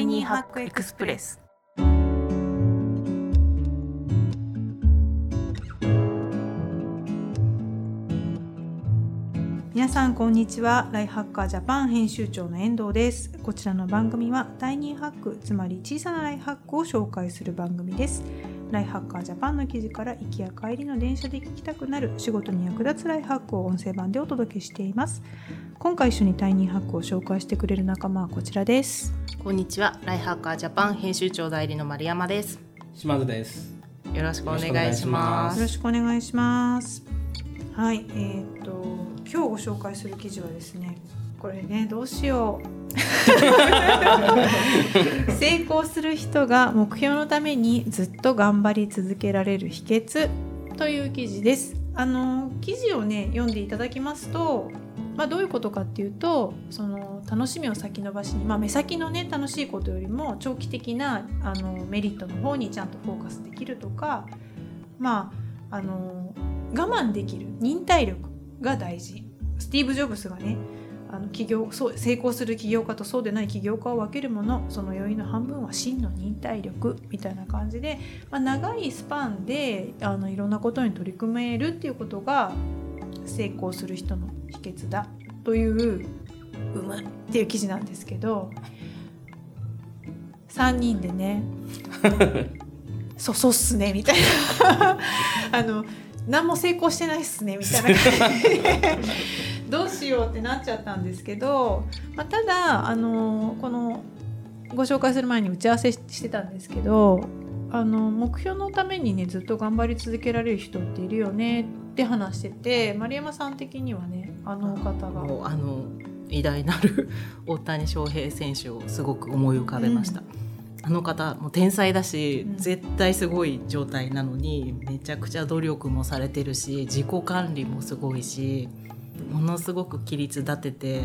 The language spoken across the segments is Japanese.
タイニーハックエクスプレス。皆さんこんにちは。ライフハッカージャパン編集長の遠藤です。こちらの番組はタイニーハックつまり小さなライフハックを紹介する番組です。ライフハッカージャパンの記事から行きや帰りの電車で聞きたくなる仕事に役立つライフハックを音声版でお届けしています。今回一緒にタイニーハックを紹介してくれる仲間はこちらです。こんにちは。ライハッカージャパン編集長代理の丸山です。島津です。よろしくお願いしますす。よろしくお願いします。はいえー、っと今日ご紹介する記事はですねこれねどうしよう。成功する人が目標のためにずっと頑張り続けられる秘訣という記事です。あの記事をね読んでいただきますとまあ、どういうことかっていうとその楽しみを先延ばしに、まあ、目先のね楽しいことよりも長期的なあのメリットの方にちゃんとフォーカスできるとかまああの我慢できる忍耐力が大事。スティーブ・ジョブスがねあの企業そう成功する起業家とそうでない起業家を分けるものその要因の半分は真の忍耐力みたいな感じで、まあ、長いスパンであのいろんなことに取り組めるっていうことが成功する人の秘訣だという「うむ」っていう記事なんですけど3人でね「そそうっすね」みたいな あの何も成功してないっすねみたいな感じで どうしようってなっちゃったんですけど、まあ、ただあのこのご紹介する前に打ち合わせしてたんですけどあの目標のためにねずっと頑張り続けられる人っているよねって話してて丸山さん的にはねあの方が。もうあの偉大なる 大谷翔平選手をすごく思い浮かべました、あの方も天才だし、うん。絶対すごい状態なのにめちゃくちゃ努力もされてるし自己管理もすごいしものすごく規律立てて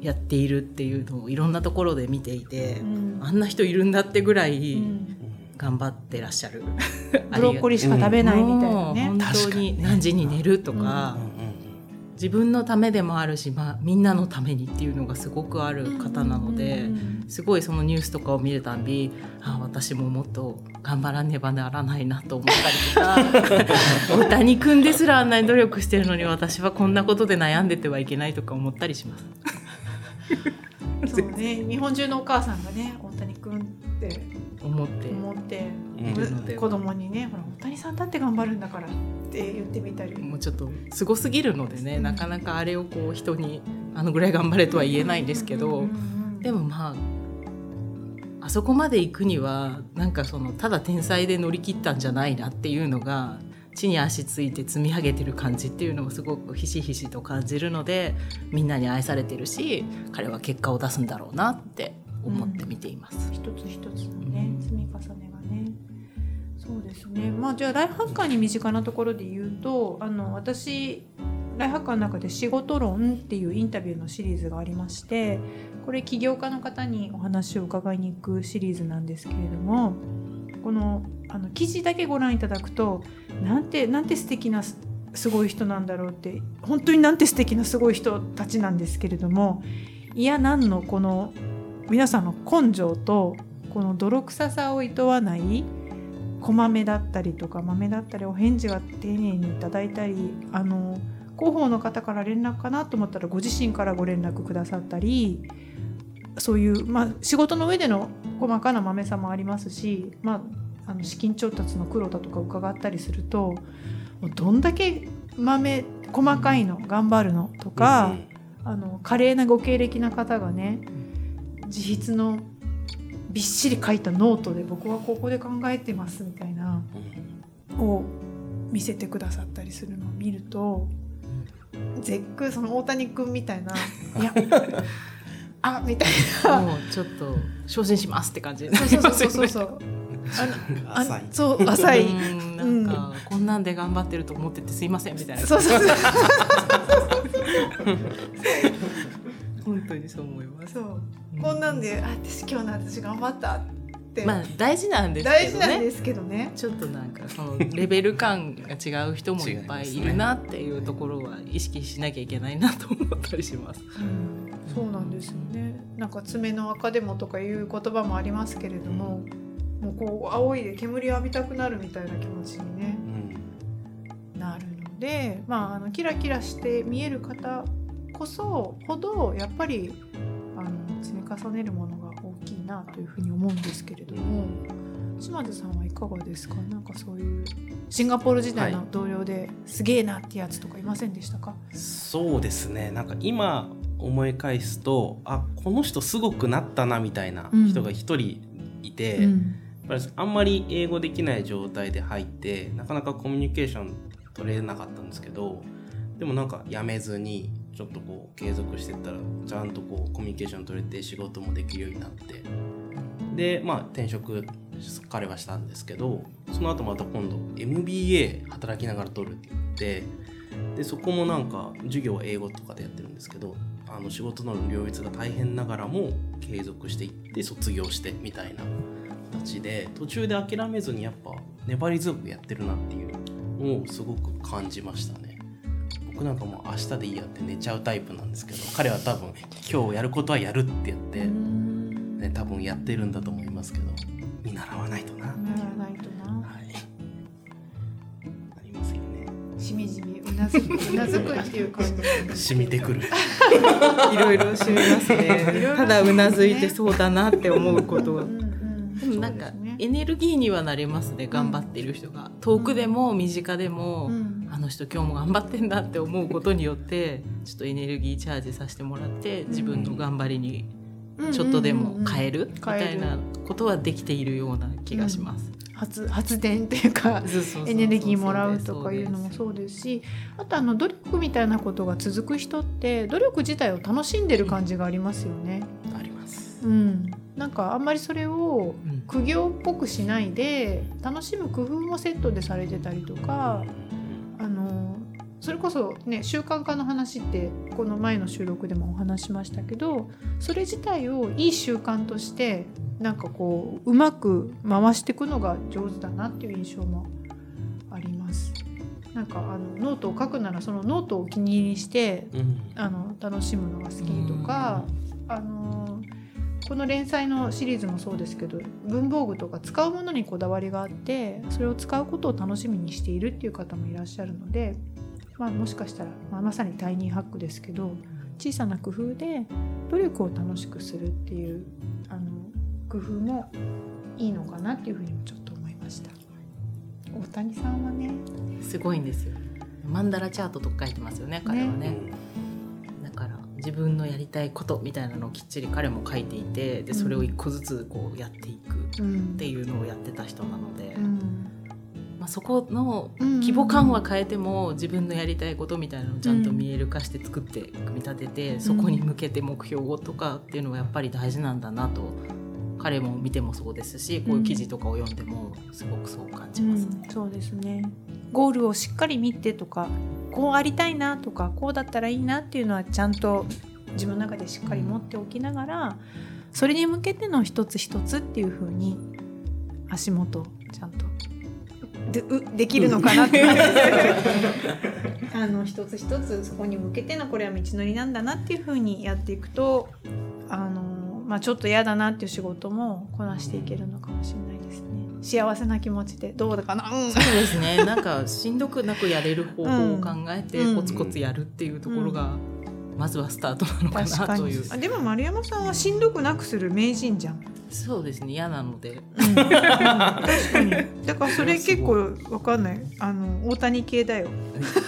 やっているっていうのをいろんなところで見ていて、うん。あんな人いるんだってぐらいうん。頑張ってらっしゃる。ブロッコリーしか食べないみたいなね。もう。本。当に何時に寝るとか、うんうん自分のためでもあるし、まあ、みんなのためにっていうのがすごくある方なので、うんすごいそのニュースとかを見るたんびあ私ももっと頑張らねばならないなと思ったりとか 大谷君ですらあんなに努力してるのに私はこんなことで悩んでてはいけないとか思ったりします。そうね、日本中のお母さんがね大谷君って思って。思って、子供にねほら大谷さんだって頑張るんだからって言ってみたり。もうちょっとすごすぎるのでね、うん。なかなかあれをこう人にあのぐらい頑張れとは言えないんですけど、でもまああそこまで行くにはなんかそのただ天才で乗り切ったんじゃないなっていうのが地に足ついて積み上げてる感じっていうのもすごくひしひしと感じるのでみんなに愛されてるし彼は結果を出すんだろうなって思って見ています。一つ一つのねうん。積み重ねがね。そうですね。まあじゃあライフハッカーに身近なところで言うとあの私ライフハッカーの中で「仕事論」っていうインタビューのシリーズがありましてこれ起業家の方にお話を伺いに行くシリーズなんですけれどもこのあの記事だけご覧いただくとなんてなんて素敵なすごい人なんだろうって本当になんて素敵なすごい人たちなんですけれどもいやなんのこの皆さんの根性とこの泥臭さをいとわないこまめだったりとか豆だったりお返事が丁寧にいただいたりあの広報の方から連絡かなと思ったらご自身からご連絡くださったりそういう、まあ、仕事の上での細かな豆さもありますし、まあ、あの資金調達の苦労だとか伺ったりするとどんだけ豆細かいの頑張るのとか。あの華麗なご経歴な方がね自筆のびっしり書いたノートで僕はここで考えてますみたいなを見せてくださったりするのを見ると絶句その大谷君みたいな「いやあみたいなもうちょっと昇進しますって感じそうりそう。そうそうそう あ浅いそう浅い。うんなん。か、こんなんで頑張ってると思っててすいませんみたいな。そうそうそう。本当にそう思います。そう。こんなんであ私今日の私頑張ったって、まあ大事なんです大けどね。事なんですけどね。ちょっとなんかそのレベル感が違う人もいっぱいいるなっていうところは意識しなきゃいけないなと思ったりします。うん。そうなんですよね。なんか爪の赤でもとかいう言葉もありますけれども、もうこう青いで煙浴びたくなるみたいな気持ちにね、なるので、まあ、あのキラキラして見える方こそほどやっぱりあの積み重ねるものが大きいなというふうに思うんですけれども島津さんはいかがですか？なんかそういうシンガポール時代の同僚ですげえなってやつとかいませんでしたか、そうですね。なんか今思い返すとあこの人すごくなったなみたいな人が一人いて、うんあんまり英語できない状態で入ってなかなかコミュニケーション取れなかったんですけどでもなんかやめずにちょっとこう継続してったらちゃんとこうコミュニケーション取れて仕事もできるようになってでまあ転職彼はしたんですけどその後また今度 MBA 働きながら取るって言ってでそこもなんか授業は英語とかでやってるんですけどあの仕事の両立が大変ながらも継続していって卒業してみたいな形で途中で諦めずにやっぱ粘り強くやってるなっていうのをすごく感じましたね。僕なんかもう明日でいいやって寝ちゃうタイプなんですけど彼は多分今日やることはやるってやって、ね、多分やってるんだと思いますけど見習わないとな、ならないとな。はい。ありますよね。しみじみうなずくうなずくっていう感じ。染みてくる。いろいろ知りますね。ただうなずいてそうだなって思うことは。うんなんかエネルギーにはなれますね頑張っている人が。遠くでも身近でも、うん。あの人今日も頑張ってんだって思うことによって ちょっとエネルギーチャージさせてもらって自分の頑張りにちょっとでも変える？みたいなことはできているような気がします。発発電っていうかエネルギーもらうとかいうのもそうですしあとあの努力みたいなことが続く人って努力自体を楽しんでる感じがありますよね。うん、なんかあんまりそれをうん。苦行っぽくしないで楽しむ工夫もセットでされてたりとかあのそれこそね習慣化の話ってこの前の収録でもお話ししましたけどそれ自体をいい習慣としてなんかこううまく回していくのが上手だなっていう印象もあります。なんかあのノートを書くならそのノートをお気に入りにしてうん。あの楽しむのが好きとか、あのこの連載のシリーズもそうですけど文房具とか使うものにこだわりがあってそれを使うことを楽しみにしているっていう方もいらっしゃるので、まあ、もしかしたら、まあ、まさにタイニーハックですけど小さな工夫で努力を楽しくするっていうあの工夫もいいのかなっていうふうにもちょっと思いました。大谷さんはねすごいんですよ。マンダラチャートとか書いてますよね彼はねだから自分のやりたいことみたいなのをきっちり彼も書いていてでそれを一個ずつこうやっていくっうん。ていうのをやってた人なので、うん。まあ、そこのうん。規模感は変えても自分のやりたいことみたいなのをちゃんと見える化して作って組み立てて、そこに向けて目標をとかっていうのはやっぱり大事なんだなと彼も見てもそうですしこういう記事とかを読んでもすごくそう感じます。うん、そうですねゴールをしっかり見てとかこうありたいなとかこうだったらいいなっていうのはちゃんと自分の中でしっかり持っておきながらそれに向けての一つ一つっていう風に足元をちゃんと。でうできるのかなって あの一つ一つそこに向けてのこれは道のりなんだなっていう風にやっていくとあの、まあ、ちょっと嫌だなっていう仕事もこなしていけるのかもしれない。ですね幸せな気持ちでどうだかな、うん。そうですね。なんかしんどくなくやれる方法を考えてうん。コツコツやるっていうところがまずはスタートなのかなという。あでも丸山さんはしんどくなくする名人じゃん、そうですね。嫌なので。うん、確かに。だからそれ結構わかんない。あの大谷系だよ、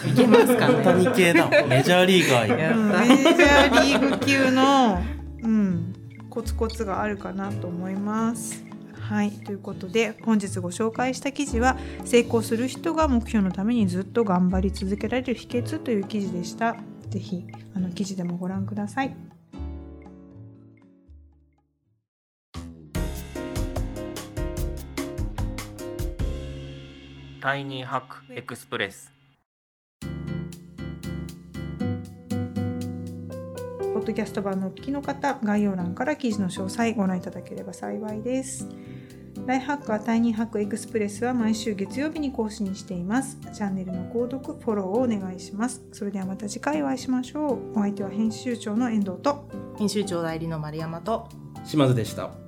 いけますか大ね谷系だ。メジャーリーガーうん、メジャーリーグ級の、うん、コツコツがあるかなと思います。はいということで本日ご紹介した記事は成功する人が目標のためにずっと頑張り続けられる秘訣という記事でした。ぜひあの記事でもご覧ください。タイニーハックエクスプレスポッドキャスト版のお聞きの方、概要欄から記事の詳細ご覧いただければ幸いです。ライフハッカータイニーハックエクスプレスは毎週月曜日に更新しています。チャンネルの購読、フォローをお願いします。それではまた次回お会いしましょう。お相手は編集長の遠藤と編集長代理の丸山と島津でした